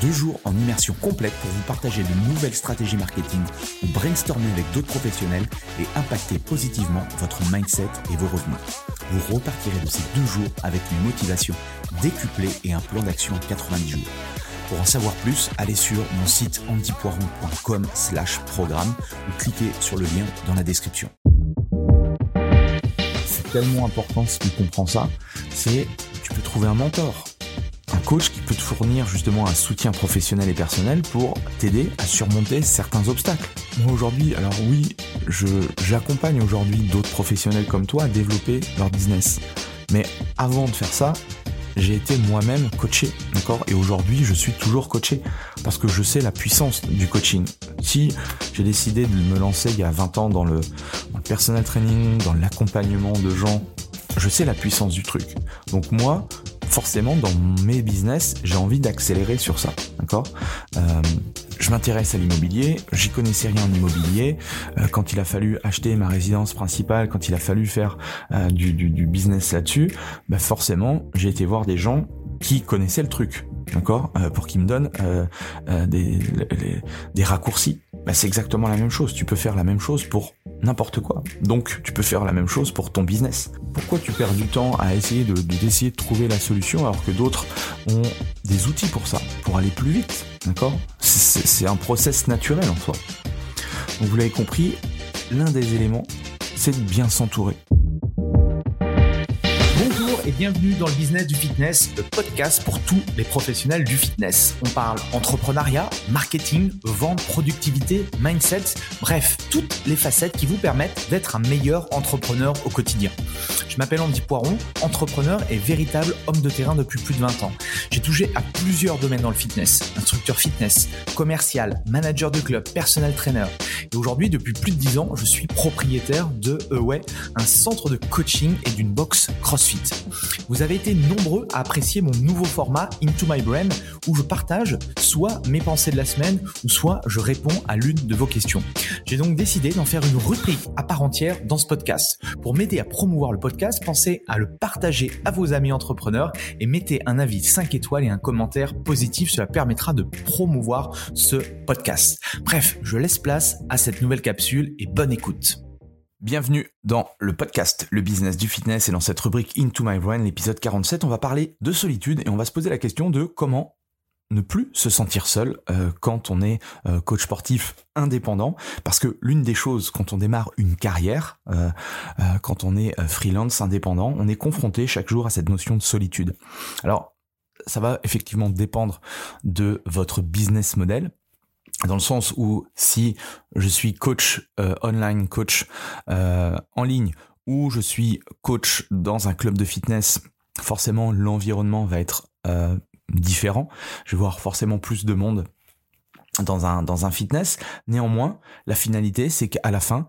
Deux jours en immersion complète pour vous partager de nouvelles stratégies marketing ou brainstormer avec d'autres professionnels et impacter positivement votre mindset et vos revenus. Vous repartirez de ces deux jours avec une motivation décuplée et un plan d'action en 90 jours. Pour en savoir plus, allez sur mon site antipoiron.com slash programme ou cliquez sur le lien dans la description. C'est tellement important si tu comprends ça, c'est tu peux trouver un mentor un coach qui peut te fournir justement un soutien professionnel et personnel pour t'aider à surmonter certains obstacles. Moi aujourd'hui, alors oui, j'accompagne aujourd'hui d'autres professionnels comme toi à développer leur business. Mais avant de faire ça, j'ai été moi-même coaché, d'accord? Et aujourd'hui, je suis toujours coaché parce que je sais la puissance du coaching. Si j'ai décidé de me lancer il y a 20 ans dans le, dans le personal training, dans l'accompagnement de gens, je sais la puissance du truc. Donc moi, forcément, dans mes business, j'ai envie d'accélérer sur ça. D'accord? Euh, Je m'intéresse à l'immobilier, j'y connaissais rien en immobilier. Euh, quand il a fallu acheter ma résidence principale, quand il a fallu faire euh, du, business là-dessus, bah forcément, j'ai été voir des gens qui connaissaient le truc d'accord, pour qu'ils me donnent des raccourcis. Bah, c'est exactement la même chose. Tu peux faire la même chose pour n'importe quoi. Donc, tu peux faire la même chose pour ton business. Pourquoi tu perds du temps à essayer de, d'essayer de trouver la solution alors que d'autres ont des outils pour ça, pour aller plus vite, d'accord? C'est, un process naturel en soi. Donc, vous l'avez compris, l'un des éléments, c'est de bien s'entourer bienvenue dans le business du fitness, le podcast pour tous les professionnels du fitness. On parle entrepreneuriat, marketing, vente, productivité, mindset, bref, toutes les facettes qui vous permettent d'être un meilleur entrepreneur au quotidien. Je m'appelle Andy Poiron, entrepreneur et véritable homme de terrain depuis plus de 20 ans. J'ai touché à plusieurs domaines dans le fitness, instructeur fitness, commercial, manager de club, personal trainer. Et aujourd'hui, depuis plus de 10 ans, je suis propriétaire de Away, un centre de coaching et d'une box CrossFit. Vous avez été nombreux à apprécier mon nouveau format Into My Brain où je partage soit mes pensées de la semaine ou soit je réponds à l'une de vos questions. J'ai donc décidé d'en faire une rubrique à part entière dans ce podcast. Pour m'aider à promouvoir le podcast, pensez à le partager à vos amis entrepreneurs et mettez un avis 5 étoiles et un commentaire positif. Cela permettra de promouvoir ce podcast. Bref, je laisse place à cette nouvelle capsule et bonne écoute. Bienvenue dans le podcast Le business du fitness et dans cette rubrique Into My Brain, l'épisode 47, on va parler de solitude et on va se poser la question de comment ne plus se sentir seul euh, quand on est euh, coach sportif indépendant. Parce que l'une des choses quand on démarre une carrière euh, quand on est freelance indépendant on est confronté chaque jour à cette notion de solitude. Alors ça va effectivement dépendre de votre business model dans le sens où si je suis coach euh, online, coach euh, en ligne, ou je suis coach dans un club de fitness, forcément l'environnement va être euh, différent. Je vais voir forcément plus de monde dans un dans un fitness. Néanmoins, la finalité, c'est qu'à la fin,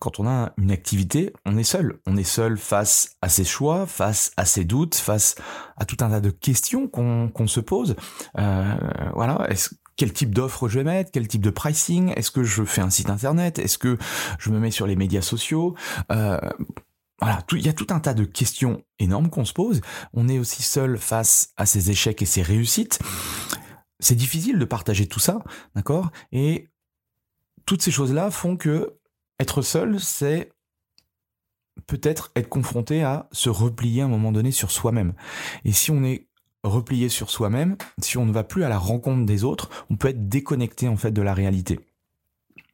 quand on a une activité, on est seul. On est seul face à ses choix, face à ses doutes, face à tout un tas de questions qu'on qu'on se pose. voilà. Est-ce quel type d'offre je vais mettre, quel type de pricing, est-ce que je fais un site internet, est-ce que je me mets sur les médias sociaux. Euh, voilà, il y a tout un tas de questions énormes qu'on se pose. On est aussi seul face à ses échecs et ses réussites. C'est difficile de partager tout ça, d'accord? Et toutes ces choses-là font que être seul, c'est peut-être être confronté à se replier à un moment donné sur soi-même. Et si on est replié sur soi-même, si on ne va plus à la rencontre des autres, on peut être déconnecté en fait de la réalité.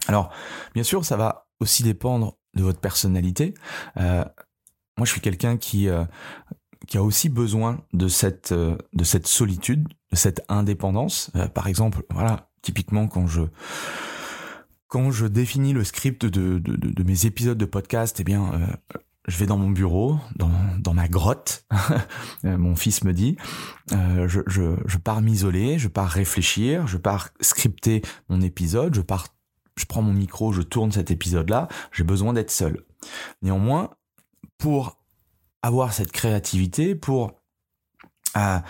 Alors, bien sûr, ça va aussi dépendre de votre personnalité. Euh, moi, je suis quelqu'un qui euh, qui a aussi besoin de cette euh, de cette solitude, de cette indépendance. par exemple, voilà, typiquement quand je quand je définis le script de, de, de, mes épisodes de podcast, eh bien, je vais dans mon bureau, dans, dans ma grotte, euh, mon fils me dit, euh, je, je, je pars m'isoler, je pars réfléchir, je pars scripter mon épisode, je pars, je prends mon micro, je tourne cet épisode-là, j'ai besoin d'être seul. Néanmoins, pour avoir cette créativité, pour à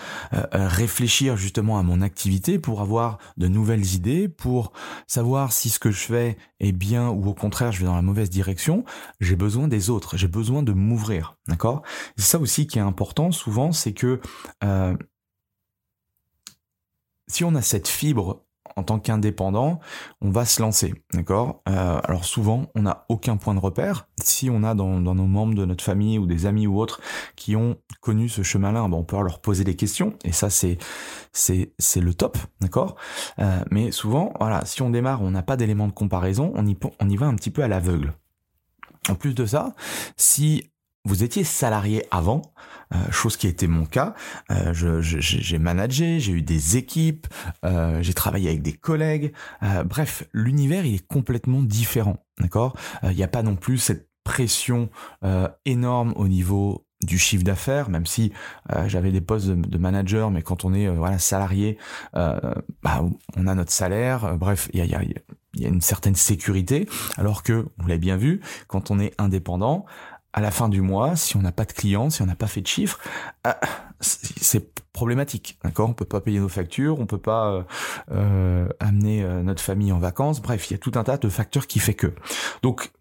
réfléchir justement à mon activité pour avoir de nouvelles idées, pour savoir si ce que je fais est bien ou au contraire je vais dans la mauvaise direction, j'ai besoin des autres, j'ai besoin de m'ouvrir, d'accord? C'est ça aussi qui est important souvent, c'est que euh, si on a cette fibre en tant qu'indépendant, on va se lancer, d'accord? Euh, Alors souvent, on n'a aucun point de repère. Si on a dans, nos membres de notre famille ou des amis ou autres qui ont connu ce chemin-là, ben, on peut leur poser des questions, et ça c'est le top, d'accord? Euh, Mais souvent, voilà, si on démarre, on n'a pas d'éléments de comparaison, on y on y va un petit peu à l'aveugle. En plus de ça, si vous étiez salarié avant, euh, chose qui était mon cas. Euh, j'ai managé, j'ai eu des équipes, euh, j'ai travaillé avec des collègues. bref, l'univers il est complètement différent, d'accord? Il n'y a pas non plus cette pression énorme au niveau du chiffre d'affaires, même si j'avais des postes de, manager, mais quand on est voilà salarié, bah, on a notre salaire. bref, il y a, y, a, y a une certaine sécurité, alors que vous l'avez bien vu, quand on est indépendant, à la fin du mois, si on n'a pas de clients, si on n'a pas fait de chiffres, ah, c'est problématique, d'accord? On peut pas payer nos factures, on peut pas euh, euh, amener euh, notre famille en vacances. Bref, il y a tout un tas de facteurs qui fait que. Donc,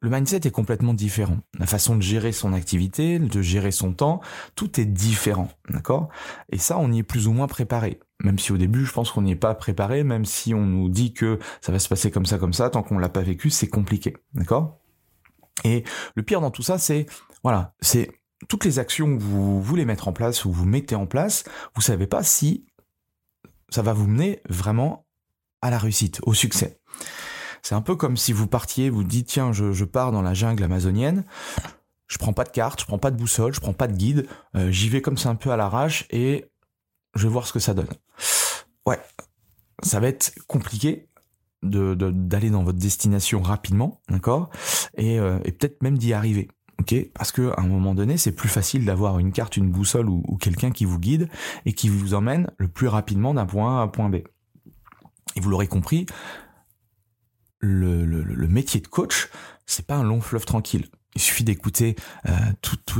le mindset est complètement différent. La façon de gérer son activité, de gérer son temps, tout est différent, d'accord? Et ça, on y est plus ou moins préparé. Même si au début, je pense qu'on n'y est pas préparé, même si on nous dit que ça va se passer comme ça, comme ça, tant qu'on l'a pas vécu, c'est compliqué, d'accord? Et le pire dans tout ça, c'est voilà, c'est toutes les actions que vous voulez mettre en place ou vous mettez en place, vous savez pas si ça va vous mener vraiment à la réussite, au succès. C'est un peu comme si vous partiez, vous dites tiens, je, pars dans la jungle amazonienne, je prends pas de carte, je prends pas de boussole, je prends pas de guide, euh, j'y vais comme ça un peu à l'arrache et je vais voir ce que ça donne. Ouais, ça va être compliqué de d'aller dans votre destination rapidement, d'accord, et, euh, et peut-être même d'y arriver. Ok, parce que à un moment donné, c'est plus facile d'avoir une carte, une boussole ou, quelqu'un qui vous guide et qui vous emmène le plus rapidement d'un point A à un point B. Et vous l'aurez compris, le, le, le, métier de coach, c'est pas un long fleuve tranquille. Il suffit d'écouter euh,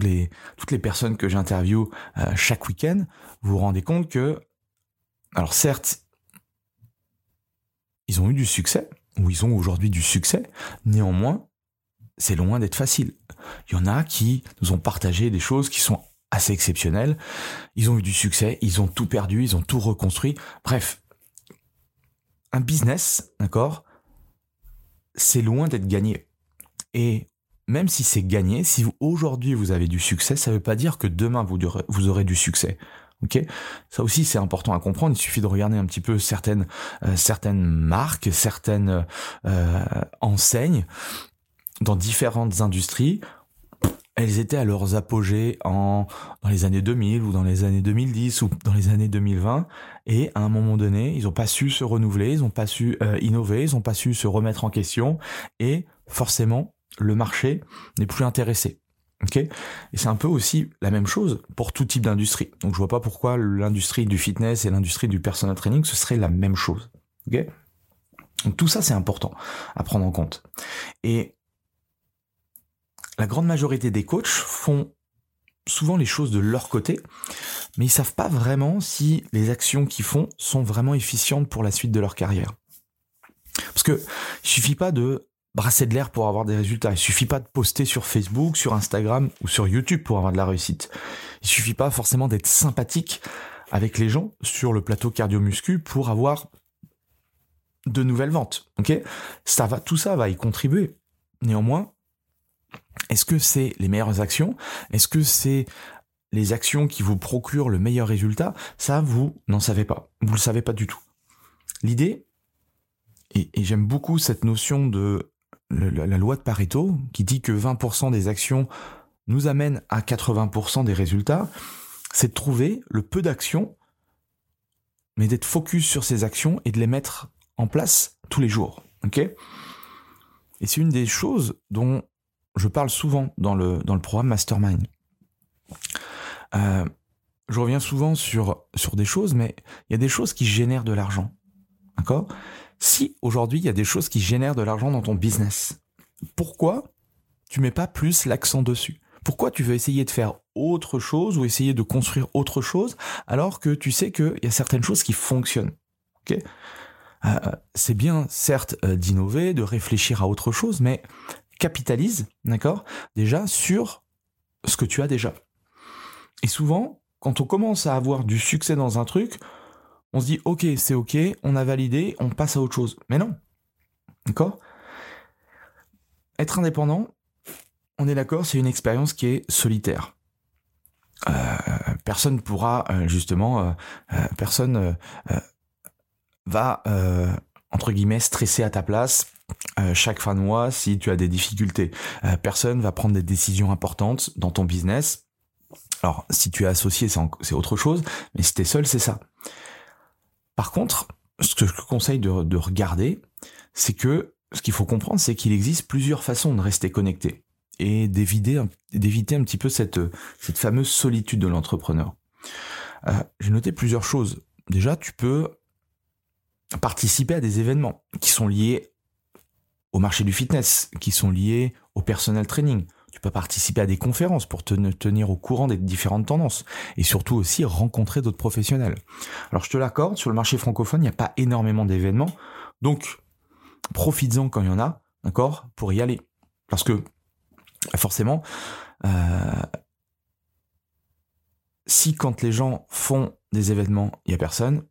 les, toutes les personnes que j'interviewe euh, chaque week-end. Vous vous rendez compte que, alors certes, ils ont eu du succès, ou ils ont aujourd'hui du succès. Néanmoins, c'est loin d'être facile. Il y en a qui nous ont partagé des choses qui sont assez exceptionnelles. Ils ont eu du succès, ils ont tout perdu, ils ont tout reconstruit. Bref, un business, d'accord, c'est loin d'être gagné. Et même si c'est gagné, si aujourd'hui vous avez du succès, ça ne veut pas dire que demain vous aurez du succès. Ok, ça aussi c'est important à comprendre. Il suffit de regarder un petit peu certaines euh, certaines marques, certaines euh, enseignes dans différentes industries. Elles étaient à leurs apogées en dans les années 2000 ou dans les années 2010 ou dans les années 2020 et à un moment donné, ils n'ont pas su se renouveler, ils n'ont pas su euh, innover, ils n'ont pas su se remettre en question et forcément le marché n'est plus intéressé. Et c'est un peu aussi la même chose pour tout type d'industrie. Donc je vois pas pourquoi l'industrie du fitness et l'industrie du personal training ce serait la même chose. Donc tout ça c'est important à prendre en compte. Et la grande majorité des coachs font souvent les choses de leur côté, mais ils savent pas vraiment si les actions qu'ils font sont vraiment efficientes pour la suite de leur carrière. Parce que il suffit pas de brasser de l'air pour avoir des résultats. Il suffit pas de poster sur Facebook, sur Instagram ou sur YouTube pour avoir de la réussite. Il suffit pas forcément d'être sympathique avec les gens sur le plateau cardio-muscu pour avoir de nouvelles ventes. Ok? Ça va, tout ça va y contribuer. Néanmoins, est-ce que c'est les meilleures actions? Est-ce que c'est les actions qui vous procurent le meilleur résultat? Ça, vous n'en savez pas. Vous le savez pas du tout. L'idée, et j'aime beaucoup cette notion de la loi de Pareto qui dit que 20% des actions nous amènent à 80% des résultats, c'est de trouver le peu d'actions, mais d'être focus sur ces actions et de les mettre en place tous les jours. Ok? Et c'est une des choses dont je parle souvent dans le, dans le programme Mastermind. Euh, je reviens souvent sur, sur des choses, mais il y a des choses qui génèrent de l'argent. D'accord? Si aujourd'hui il y a des choses qui génèrent de l'argent dans ton business, pourquoi tu mets pas plus l'accent dessus? Pourquoi tu veux essayer de faire autre chose ou essayer de construire autre chose alors que tu sais qu'il y a certaines choses qui fonctionnent Ok? Euh, c'est bien, certes, euh, d'innover, de réfléchir à autre chose, mais capitalise, d'accord, déjà sur ce que tu as déjà. Et souvent, quand on commence à avoir du succès dans un truc, on se dit ok, c'est ok, on a validé, on passe à autre chose. Mais non, d'accord? Être indépendant, on est d'accord, c'est une expérience qui est solitaire. Euh, personne pourra justement, personne va entre guillemets stresser à ta place euh, chaque fin de mois si tu as des difficultés. Euh, personne va prendre des décisions importantes dans ton business. Alors si tu es associé c'est autre chose, mais si tu es seul c'est ça. Par contre, ce que je conseille de, de regarder, c'est que ce qu'il faut comprendre, c'est qu'il existe plusieurs façons de rester connecté et d'éviter d'éviter un petit peu cette, cette fameuse solitude de l'entrepreneur. Euh, J'ai noté plusieurs choses. Déjà, tu peux participer à des événements qui sont liés au marché du fitness, qui sont liés au personal training. Participer à des conférences pour te tenir au courant des différentes tendances et surtout aussi rencontrer d'autres professionnels. Alors je te l'accorde, sur le marché francophone, il n'y a pas énormément d'événements, donc profites-en quand il y en a, d'accord, pour y aller. Parce que forcément, euh, si quand les gens font des événements, il y a personne,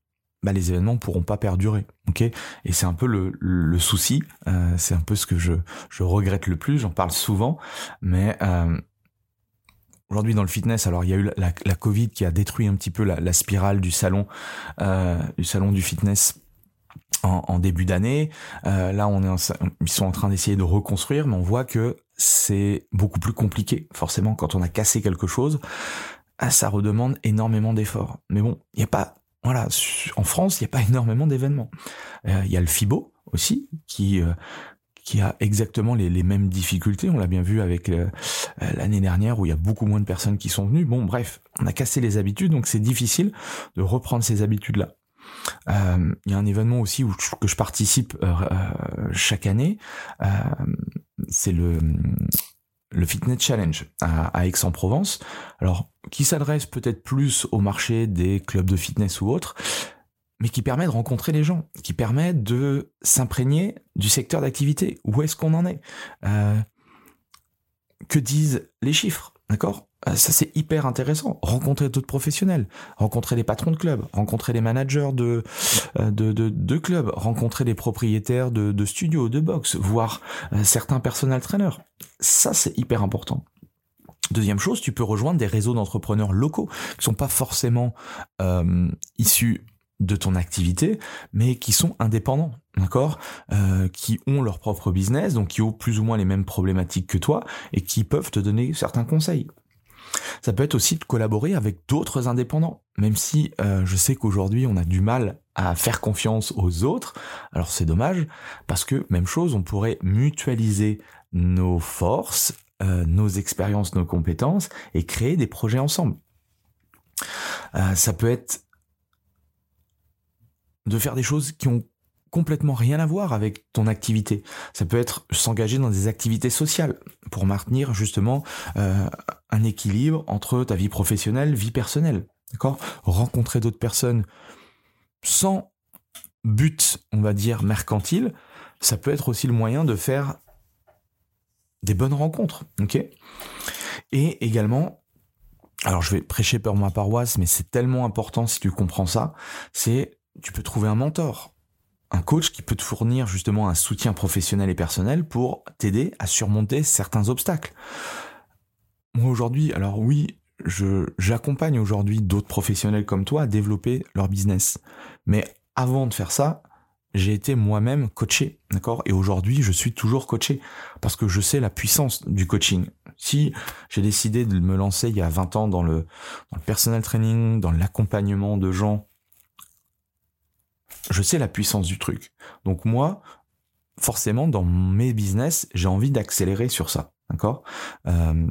bah, les événements pourront pas perdurer. Ok? Et c'est un peu le, le, souci. Euh, c'est un peu ce que je, je regrette le plus. J'en parle souvent, mais euh, aujourd'hui dans le fitness, alors il y a eu la, la, Covid qui a détruit un petit peu la, la spirale du salon, euh, du salon du fitness. En, en début d'année, euh, là on est ils sont en train d'essayer de reconstruire, mais on voit que c'est beaucoup plus compliqué. Forcément, quand on a cassé quelque chose, ça redemande énormément d'efforts. Mais bon, il n'y a pas voilà, en France, il n'y a pas énormément d'événements. Euh, il y a le FIBO aussi, qui euh, qui a exactement les, les mêmes difficultés. On l'a bien vu avec euh, l'année dernière où il y a beaucoup moins de personnes qui sont venues. Bon, bref, on a cassé les habitudes, donc c'est difficile de reprendre ces habitudes-là. Il y a un événement aussi où que je participe chaque année. c'est le le Fitness Challenge à, Aix-en-Provence. Alors, qui s'adresse peut-être plus au marché des clubs de fitness ou autres, mais qui permet de rencontrer les gens, qui permet de s'imprégner du secteur d'activité. Où est-ce qu'on en est? Euh, Que disent les chiffres? D'accord? Euh, ça c'est hyper intéressant. Rencontrer d'autres professionnels, rencontrer les patrons de clubs, rencontrer les managers de euh, de, clubs, rencontrer les propriétaires de, studios, de box, voir euh, certains personal trainers. Ça c'est hyper important. Deuxième chose, tu peux rejoindre des réseaux d'entrepreneurs locaux qui sont pas forcément issus de ton activité, mais qui sont indépendants, d'accord, euh, qui ont leur propre business, donc qui ont plus ou moins les mêmes problématiques que toi et qui peuvent te donner certains conseils. Ça peut être aussi de collaborer avec d'autres indépendants, même si euh, je sais qu'aujourd'hui on a du mal à faire confiance aux autres. Alors c'est dommage parce que même chose, on pourrait mutualiser nos forces, euh, nos expériences, nos compétences et créer des projets ensemble. Ça peut être de faire des choses qui ont complètement rien à voir avec ton activité. Ça peut être s'engager dans des activités sociales pour maintenir justement euh, un équilibre entre ta vie professionnelle, vie personnelle. D'accord? Rencontrer d'autres personnes sans but, on va dire, mercantile, ça peut être aussi le moyen de faire des bonnes rencontres. Ok? Et également, alors je vais prêcher pour ma paroisse, mais c'est tellement important si tu comprends ça, c'est tu peux trouver un mentor un coach qui peut te fournir justement un soutien professionnel et personnel pour t'aider à surmonter certains obstacles. Moi aujourd'hui, alors oui, j'accompagne aujourd'hui d'autres professionnels comme toi à développer leur business. Mais avant de faire ça, j'ai été moi-même coaché, d'accord? Et aujourd'hui, je suis toujours coaché parce que je sais la puissance du coaching. Si j'ai décidé de me lancer il y a 20 ans dans le, dans le personal training, dans l'accompagnement de gens je sais la puissance du truc. Donc moi, forcément, dans mes business, j'ai envie d'accélérer sur ça. D'accord? Euh,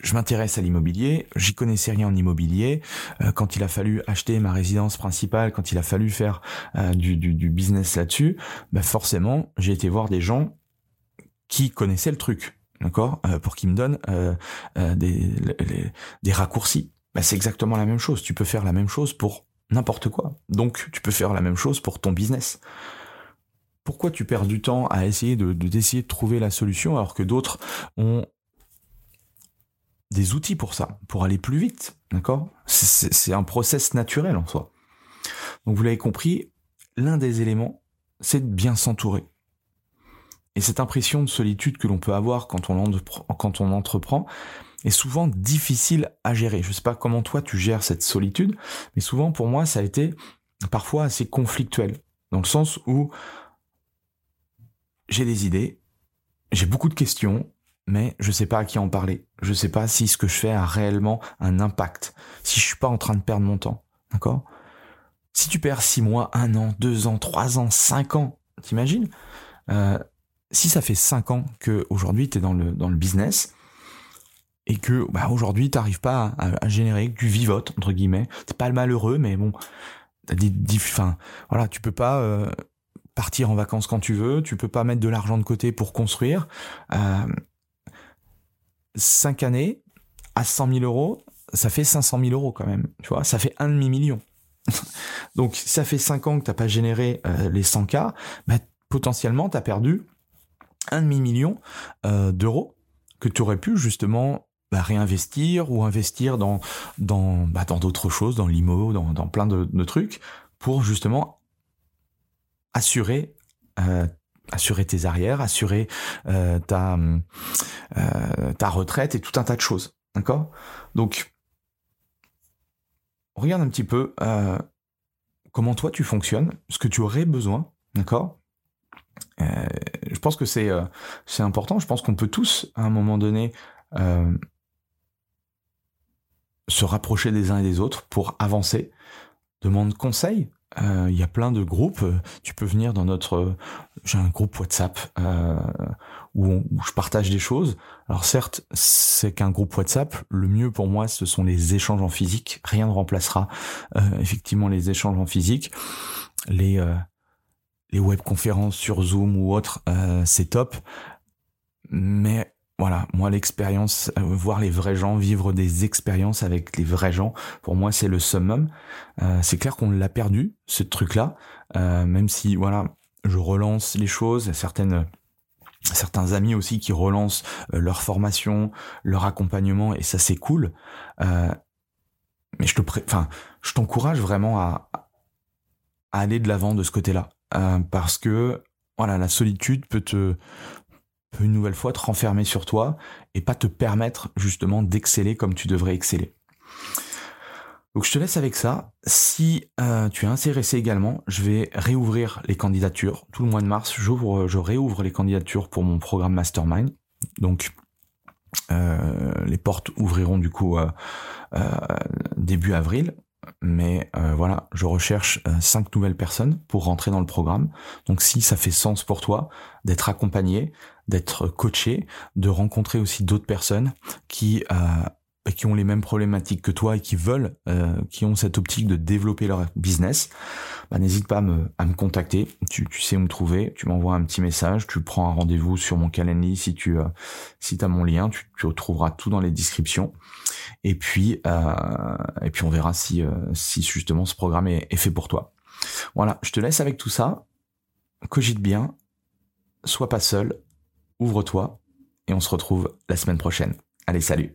je m'intéresse à l'immobilier, j'y connaissais rien en immobilier. Euh, quand il a fallu acheter ma résidence principale, quand il a fallu faire euh, du, du, business là-dessus, bah forcément, j'ai été voir des gens qui connaissaient le truc. d'accord, pour qu'il me donne des, des raccourcis. Bah, c'est exactement la même chose. Tu peux faire la même chose pour n'importe quoi. Donc, tu peux faire la même chose pour ton business. Pourquoi tu perds du temps à essayer de d'essayer de, trouver la solution alors que d'autres ont des outils pour ça, pour aller plus vite, d'accord? C'est un process naturel en soi. Donc vous l'avez compris, l'un des éléments, c'est de bien s'entourer. Et cette impression de solitude que l'on peut avoir quand on, quand on entreprend est souvent difficile à gérer. Je sais pas comment toi tu gères cette solitude, mais souvent pour moi ça a été parfois assez conflictuel. Dans le sens où j'ai des idées, j'ai beaucoup de questions, mais je sais pas à qui en parler. Je sais pas si ce que je fais a réellement un impact. Si je suis pas en train de perdre mon temps. D'accord? Si tu perds six mois, un an, deux ans, trois ans, cinq ans, t'imagines? Euh, si ça fait cinq ans que aujourd'hui t'es dans le, dans le business, et que bah, aujourd'hui t'arrives pas à, générer que du vivote entre guillemets t'es pas le malheureux mais bon t'as des enfin voilà tu peux pas euh, partir en vacances quand tu veux tu peux pas mettre de l'argent de côté pour construire euh, 5 années à 100 000 euros, ça fait 500 000 euros quand même. Tu vois, ça fait un demi-million. Donc, si ça fait 5 ans que t'as pas généré euh, les 100K, bah, potentiellement, tu as perdu un demi-million euh, d'euros que tu aurais pu justement bah, réinvestir ou investir dans dans bah, dans d'autres choses, dans l'IMO, dans, dans plein de, de, trucs, pour justement assurer euh, assurer tes arrières, assurer euh, ta euh, ta retraite et tout un tas de choses. D'accord? Donc, regarde un petit peu euh, comment toi tu fonctionnes, ce que tu aurais besoin. D'accord? Je pense que c'est c'est important. Je pense qu'on peut tous à un moment donné se rapprocher des uns et des autres pour avancer. Demande conseil euh, il y a plein de groupes. Tu peux venir dans notre, j'ai un groupe WhatsApp euh, où, je partage des choses. Alors certes, c'est qu'un groupe WhatsApp. Le mieux pour moi, ce sont les échanges en physique. Rien ne remplacera euh, effectivement les échanges en physique. Les les webconférences sur Zoom ou autre, c'est top. Mais voilà, moi l'expérience, euh, voir les vrais gens, vivre des expériences avec les vrais gens, pour moi c'est le summum. Euh, c'est clair qu'on l'a perdu, ce truc-là, euh, même si voilà, je relance les choses, certaines certains amis aussi qui relancent leur formation, leur accompagnement et ça c'est cool. mais je te enfin, je t'encourage vraiment à, à aller de l'avant de ce côté-là parce que voilà, la solitude peut te une nouvelle fois te renfermer sur toi et pas te permettre justement d'exceller comme tu devrais exceller. Donc je te laisse avec ça. Si euh, tu es intéressé également, je vais réouvrir les candidatures. Tout le mois de mars, j'ouvre, je réouvre les candidatures pour mon programme Mastermind. Donc euh, les portes ouvriront du coup euh, début avril. Mais voilà, je recherche cinq nouvelles personnes pour rentrer dans le programme. Donc si ça fait sens pour toi d'être accompagné, d'être coaché, de rencontrer aussi d'autres personnes qui euh, qui ont les mêmes problématiques que toi et qui veulent, euh, qui ont cette optique de développer leur business, bah, n'hésite pas à me, à me contacter. Tu, tu sais où me trouver. Tu m'envoies un petit message. Tu prends un rendez-vous sur mon calendrier si tu euh, si as mon lien. Tu, tu retrouveras tout dans les descriptions. Et puis euh, et puis on verra si euh, si justement ce programme est, est fait pour toi. Voilà. Je te laisse avec tout ça. Cogite bien. Sois pas seul ouvre-toi et on se retrouve la semaine prochaine. Allez, salut